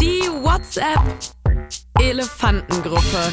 Die WhatsApp Elefantengruppe.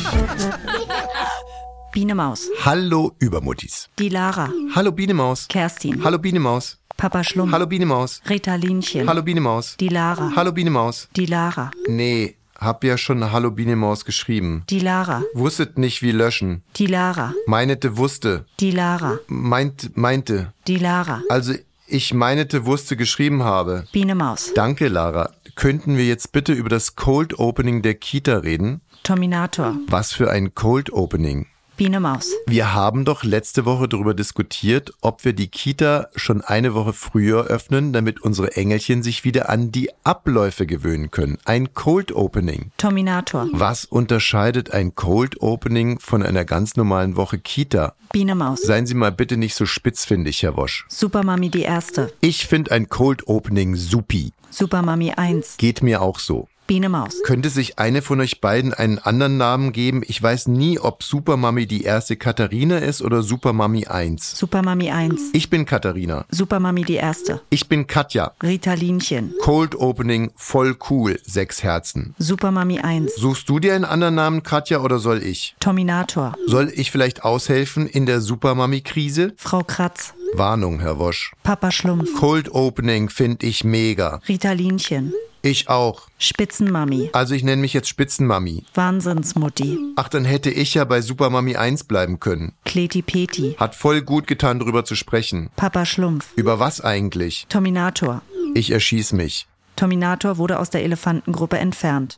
Biene Maus. Hallo Übermuttis. Die Lara. Hallo Biene Maus. Kerstin. Hallo Biene Maus. Papa Schlumpf. Hallo Biene Maus. Ritalinchen. Hallo Biene Maus. Die Lara. Hallo Biene Maus. Die Lara. Nee, hab ja schon Hallo Biene Maus geschrieben. Die Lara. Wusstet nicht wie löschen. Die Lara. Meinete wusste. Die Lara. Meint, meinte. Die Lara. Also ich meinete wusste geschrieben habe. Biene Maus. Danke, Lara. Könnten wir jetzt bitte über das Cold Opening der Kita reden? Terminator. Was für ein Cold Opening. Biene Maus. Wir haben doch letzte Woche darüber diskutiert, ob wir die Kita schon eine Woche früher öffnen, damit unsere Engelchen sich wieder an die Abläufe gewöhnen können. Ein Cold Opening. Terminator. Was unterscheidet ein Cold Opening von einer ganz normalen Woche Kita? Biene Maus. Seien Sie mal bitte nicht so spitzfindig, Herr Wosch. Supermami die Erste. Ich finde ein Cold Opening supi. Supermami 1. Geht mir auch so. Biene Maus. Könnte sich eine von euch beiden einen anderen Namen geben? Ich weiß nie, ob Supermami die erste Katharina ist oder Supermami 1. Supermami 1. Ich bin Katharina. Supermami die Erste. Ich bin Katja. Ritalinchen. Cold Opening, voll cool, sechs Herzen. Supermami 1. Suchst du dir einen anderen Namen, Katja, oder soll ich? Terminator. Soll ich vielleicht aushelfen in der Supermami-Krise? Frau Kratz. Warnung, Herr Wosch. Papa Schlumpf. Cold Opening finde ich mega. Ritalinchen. Ich auch. Spitzenmami. Also ich nenne mich jetzt Spitzenmami. Wahnsinnsmutti. Ach, dann hätte ich ja bei Supermami 1 bleiben können. Kleti Peti. Hat voll gut getan, drüber zu sprechen. Papa Schlumpf. Über was eigentlich? Terminator. Ich erschieß mich. Terminator wurde aus der Elefantengruppe entfernt.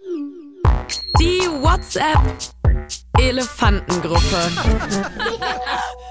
Die WhatsApp Elefantengruppe.